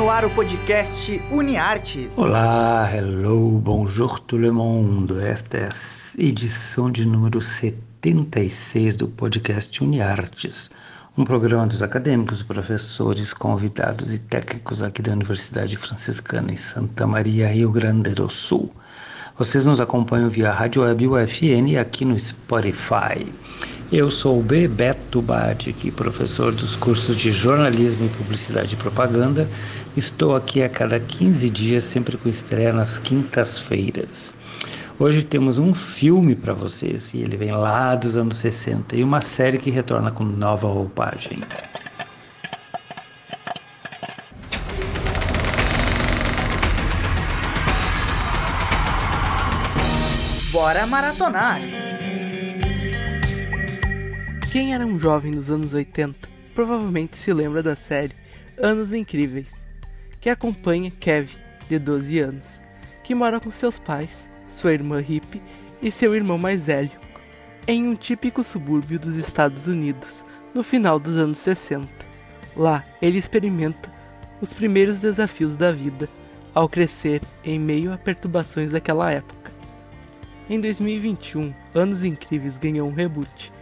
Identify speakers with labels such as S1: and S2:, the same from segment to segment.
S1: no ar o podcast UniArtes.
S2: Olá, hello, bonjour tout le monde. Esta é a edição de número 76 do podcast UniArtes, um programa dos acadêmicos, professores, convidados e técnicos aqui da Universidade Franciscana em Santa Maria, Rio Grande do Sul. Vocês nos acompanham via Rádio Web UFN e aqui no Spotify. Eu sou o Bebeto Batic, professor dos cursos de jornalismo e publicidade e propaganda. Estou aqui a cada 15 dias, sempre com estreia nas quintas-feiras. Hoje temos um filme para vocês e ele vem lá dos anos 60 e uma série que retorna com nova roupagem.
S1: Bora maratonar!
S3: Quem era um jovem nos anos 80 provavelmente se lembra da série Anos Incríveis, que acompanha Kevin, de 12 anos, que mora com seus pais, sua irmã Hip e seu irmão mais velho, em um típico subúrbio dos Estados Unidos, no final dos anos 60. Lá, ele experimenta os primeiros desafios da vida ao crescer em meio a perturbações daquela época. Em 2021, Anos Incríveis ganhou um reboot,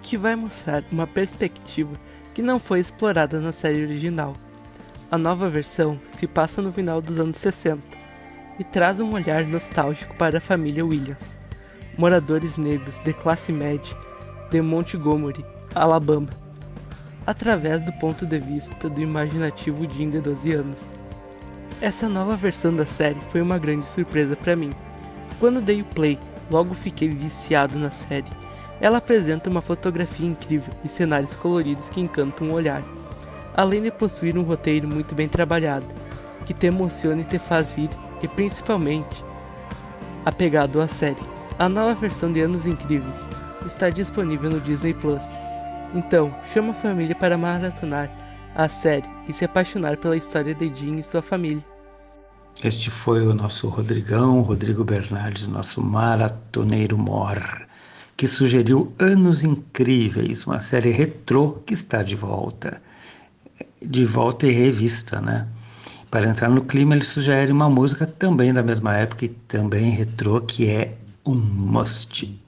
S3: que vai mostrar uma perspectiva que não foi explorada na série original. A nova versão se passa no final dos anos 60 e traz um olhar nostálgico para a família Williams, moradores negros de classe média de Montgomery, Alabama, através do ponto de vista do imaginativo Jim de 12 anos. Essa nova versão da série foi uma grande surpresa para mim quando dei o play, logo fiquei viciado na série. Ela apresenta uma fotografia incrível e cenários coloridos que encantam o olhar, além de possuir um roteiro muito bem trabalhado, que te emociona e te faz rir, e principalmente apegado à série. A nova versão de Anos Incríveis está disponível no Disney Plus. Então, chama a família para maratonar a série e se apaixonar pela história de Jean e sua família.
S2: Este foi o nosso Rodrigão, Rodrigo Bernardes, nosso maratoneiro mor, que sugeriu Anos Incríveis, uma série retrô que está de volta. De volta e revista, né? Para entrar no clima, ele sugere uma música também da mesma época e também retrô, que é um must.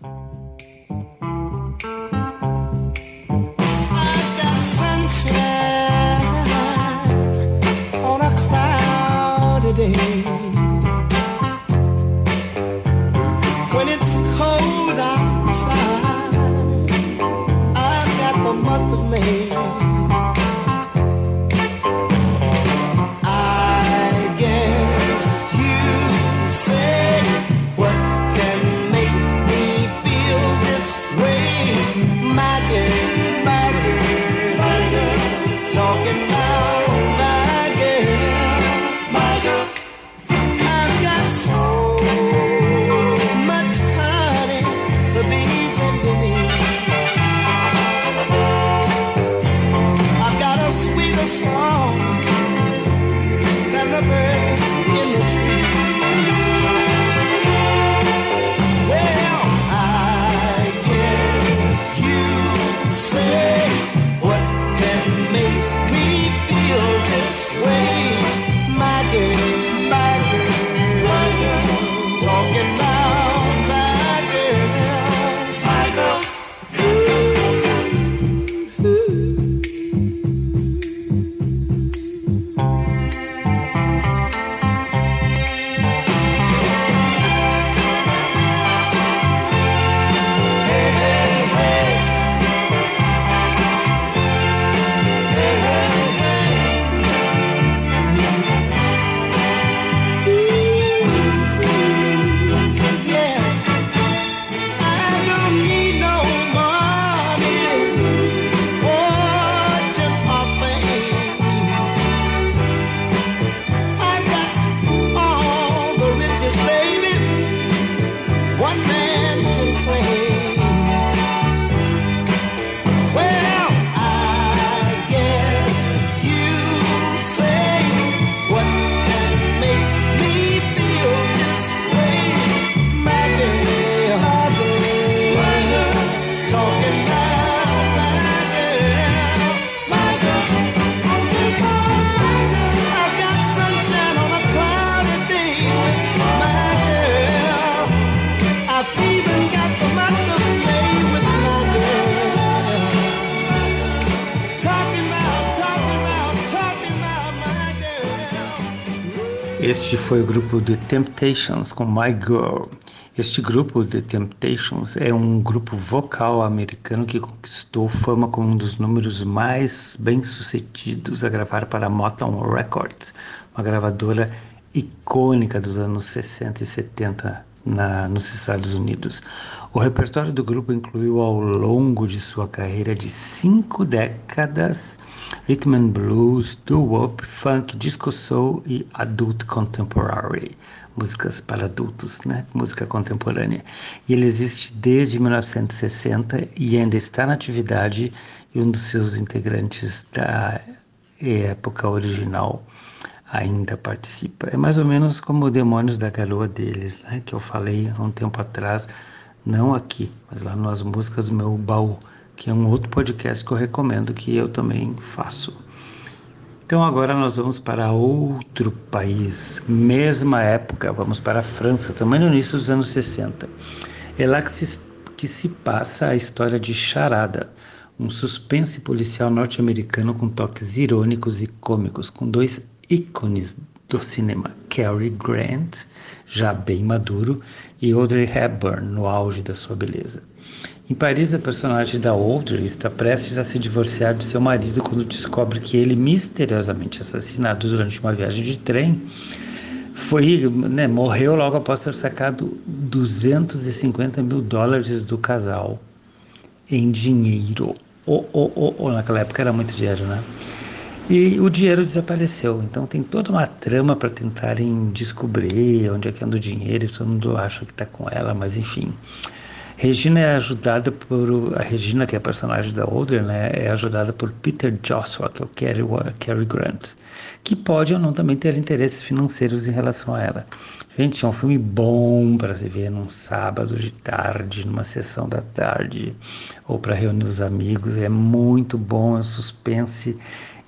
S4: Este foi o grupo The Temptations com My Girl. Este grupo, The Temptations, é um grupo vocal americano que conquistou fama como um dos números mais bem-sucedidos a gravar para a Motown Records, uma gravadora icônica dos anos 60 e 70 na, nos Estados Unidos. O repertório do grupo incluiu ao longo de sua carreira de cinco décadas rhythm and blues, doo-wop, funk, disco soul e adult contemporary músicas para adultos, né? música contemporânea. E ele existe desde 1960 e ainda está na atividade e um dos seus integrantes da época original ainda participa. É mais ou menos como o Demônios da Garoa deles, né? que eu falei há um tempo atrás, não aqui, mas lá nas músicas do meu baú, que é um outro podcast que eu recomendo que eu também faço. Então agora nós vamos para outro país, mesma época, vamos para a França, também no início dos anos 60. É lá que se, que se passa a história de Charada, um suspense policial norte-americano com toques irônicos e cômicos, com dois ícones do cinema, Cary Grant, já bem maduro, e Audrey Hepburn, no auge da sua beleza. Em Paris, a personagem da Audrey está prestes a se divorciar de seu marido quando descobre que ele, misteriosamente assassinado durante uma viagem de trem, foi, né, morreu logo após ter sacado 250 mil dólares do casal em dinheiro. Oh, oh, oh, oh, naquela época era muito dinheiro, né? E o dinheiro desapareceu. Então tem toda uma trama para tentarem descobrir onde é que anda o dinheiro. Todo mundo acha que está com ela, mas enfim. Regina é ajudada por a Regina que é a personagem da Audrey, né, é ajudada por Peter Joshua, que é o Cary, Cary Grant, que pode ou não também ter interesses financeiros em relação a ela. Gente, é um filme bom para se ver num sábado de tarde, numa sessão da tarde, ou para reunir os amigos. É muito bom, é um suspense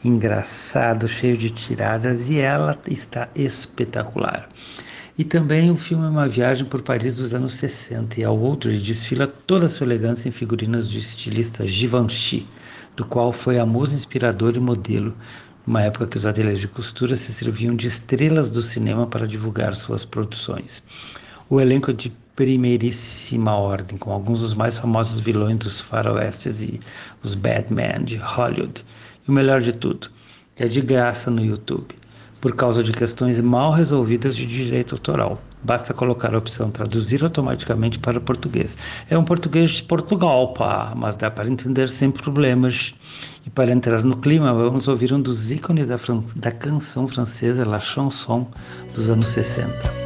S4: engraçado, cheio de tiradas e ela está espetacular. E também o filme é uma viagem por Paris dos anos 60 e ao outro ele desfila toda a sua elegância em figurinas do estilista Givenchy, do qual foi a musa inspiradora e modelo, numa época que os ateliês de costura se serviam de estrelas do cinema para divulgar suas produções. O elenco é de primeiríssima ordem, com alguns dos mais famosos vilões dos faroestes e os Batman de Hollywood. E o melhor de tudo, é de graça no YouTube por causa de questões mal resolvidas de direito autoral. Basta colocar a opção traduzir automaticamente para português. É um português de Portugal, pá, mas dá para entender sem problemas. E para entrar no clima, vamos ouvir um dos ícones da, da canção francesa, La Chanson, dos anos 60.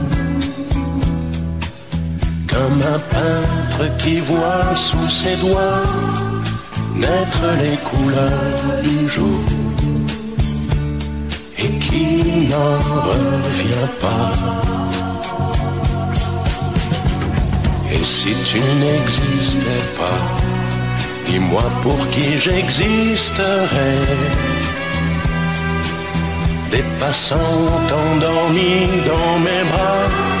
S5: qui voit sous ses doigts naître les couleurs du jour et qui n'en revient pas. Et si tu n'existais pas, dis-moi pour qui j'existerais. Des passants endormis dans mes bras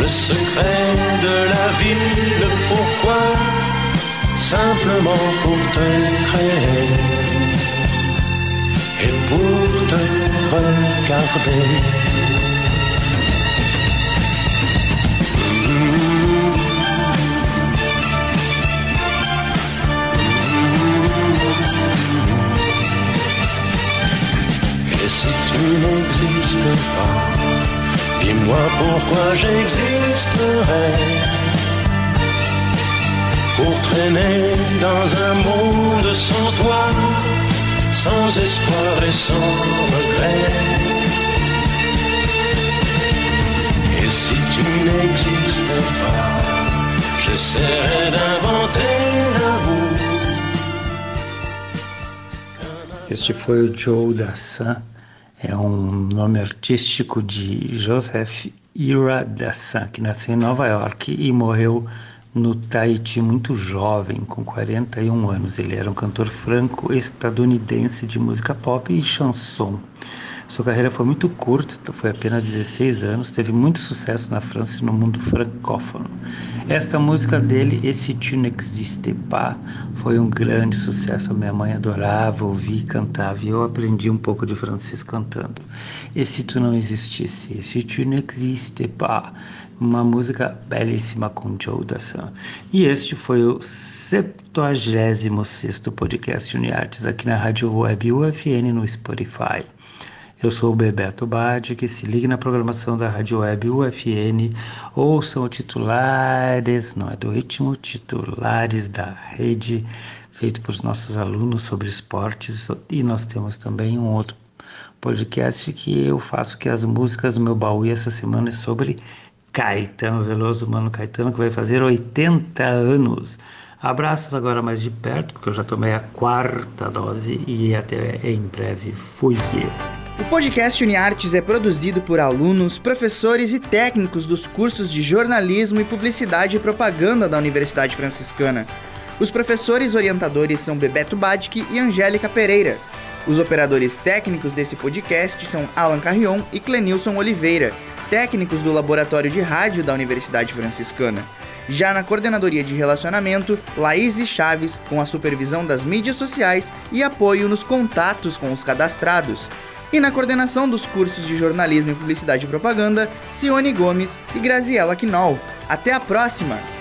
S5: Le secret de la vie, le pourquoi, simplement pour te créer et pour te regarder? Et si tu n'existes pas, dis-moi pourquoi j'existerais. Pour traîner dans un monde sans toi, sans espoir et sans regret. Et si tu n'existes pas, j'essaierai d'inventer l'amour.
S4: Este foi o Joe Dassin, é um nome artístico de Joseph Ira Dassin, que nasceu em Nova York e morreu no Tahiti muito jovem, com 41 anos. Ele era um cantor franco-estadunidense de música pop e chanson. Sua carreira foi muito curta, foi apenas 16 anos, teve muito sucesso na França e no mundo francófono. Esta música dele, Esse Tu n'existe pas, foi um grande sucesso. Minha mãe adorava ouvir e cantava, e eu aprendi um pouco de francês cantando. E se tu não existisse? Esse Tu n'existe pas, uma música belíssima com Joe Dassin. E este foi o 76º podcast Uniartes aqui na Rádio Web UFN no Spotify. Eu sou o Bebeto Bade, que se ligue na programação da Rádio Web UFN, ouçam titulares, não é do ritmo, titulares da rede, feito por nossos alunos sobre esportes, e nós temos também um outro podcast que eu faço, que é as músicas do meu baú, e essa semana é sobre Caetano Veloso, Mano Caetano, que vai fazer 80 anos. Abraços agora mais de perto, porque eu já tomei a quarta dose e até em breve. Fui!
S1: O podcast UniArtes é produzido por alunos, professores e técnicos dos cursos de jornalismo e publicidade e propaganda da Universidade Franciscana. Os professores orientadores são Bebeto Badic e Angélica Pereira. Os operadores técnicos desse podcast são Alan Carrion e Clenilson Oliveira, técnicos do Laboratório de Rádio da Universidade Franciscana. Já na coordenadoria de relacionamento, Laís Chaves, com a supervisão das mídias sociais e apoio nos contatos com os cadastrados e na coordenação dos cursos de jornalismo e publicidade e propaganda, Cione Gomes e Graziela Quinol. Até a próxima!